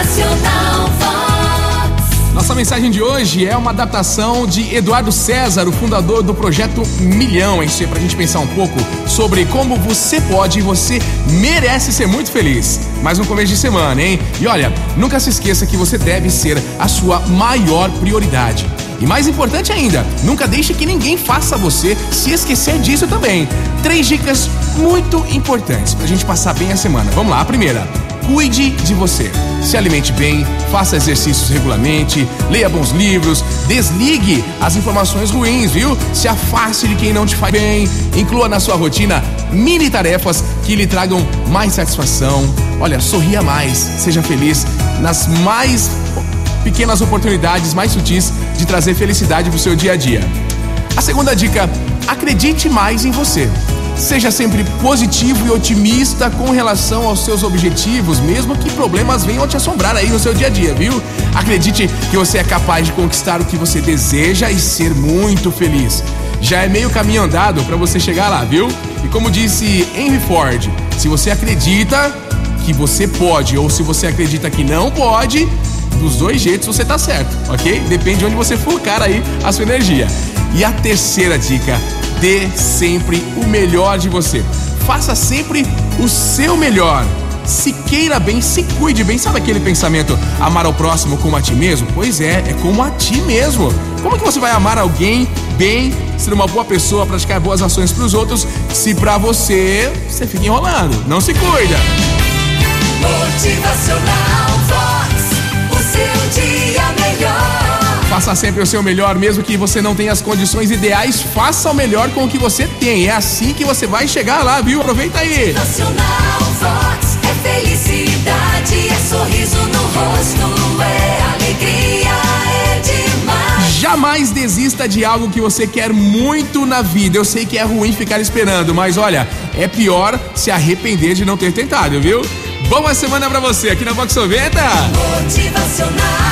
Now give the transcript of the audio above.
Motivacional Vox. Nossa mensagem de hoje é uma adaptação de Eduardo César, o fundador do projeto Milhão. Isso é pra gente pensar um pouco sobre como você pode e você merece ser muito feliz. Mais um começo de semana, hein? E olha, nunca se esqueça que você deve ser a sua maior prioridade. E mais importante ainda, nunca deixe que ninguém faça você se esquecer disso também. Três dicas muito importantes pra gente passar bem a semana. Vamos lá, a primeira. Cuide de você. Se alimente bem, faça exercícios regularmente, leia bons livros, desligue as informações ruins, viu? Se afaste de quem não te faz bem, inclua na sua rotina mini tarefas que lhe tragam mais satisfação. Olha, sorria mais, seja feliz nas mais pequenas oportunidades mais sutis de trazer felicidade para o seu dia a dia. A segunda dica: acredite mais em você. Seja sempre positivo e otimista com relação aos seus objetivos, mesmo que problemas venham te assombrar aí no seu dia a dia, viu? Acredite que você é capaz de conquistar o que você deseja e ser muito feliz. Já é meio caminho andado para você chegar lá, viu? E como disse Henry Ford, se você acredita que você pode ou se você acredita que não pode, dos dois jeitos você tá certo, ok? Depende de onde você focar aí a sua energia. E a terceira dica: dê sempre o melhor de você. Faça sempre o seu melhor. Se queira bem, se cuide bem. Sabe aquele pensamento amar ao próximo como a ti mesmo? Pois é, é como a ti mesmo. Como que você vai amar alguém bem, ser uma boa pessoa, praticar boas ações para os outros, se para você você fica enrolando? Não se cuida. Faça sempre o seu melhor, mesmo que você não tenha as condições ideais, faça o melhor com o que você tem. É assim que você vai chegar lá, viu? Aproveita aí. Motivacional Vox. É felicidade, é sorriso no rosto, é alegria, é demais. Jamais desista de algo que você quer muito na vida. Eu sei que é ruim ficar esperando, mas olha, é pior se arrepender de não ter tentado, viu? Boa semana pra você aqui na Vox 90. Motivacional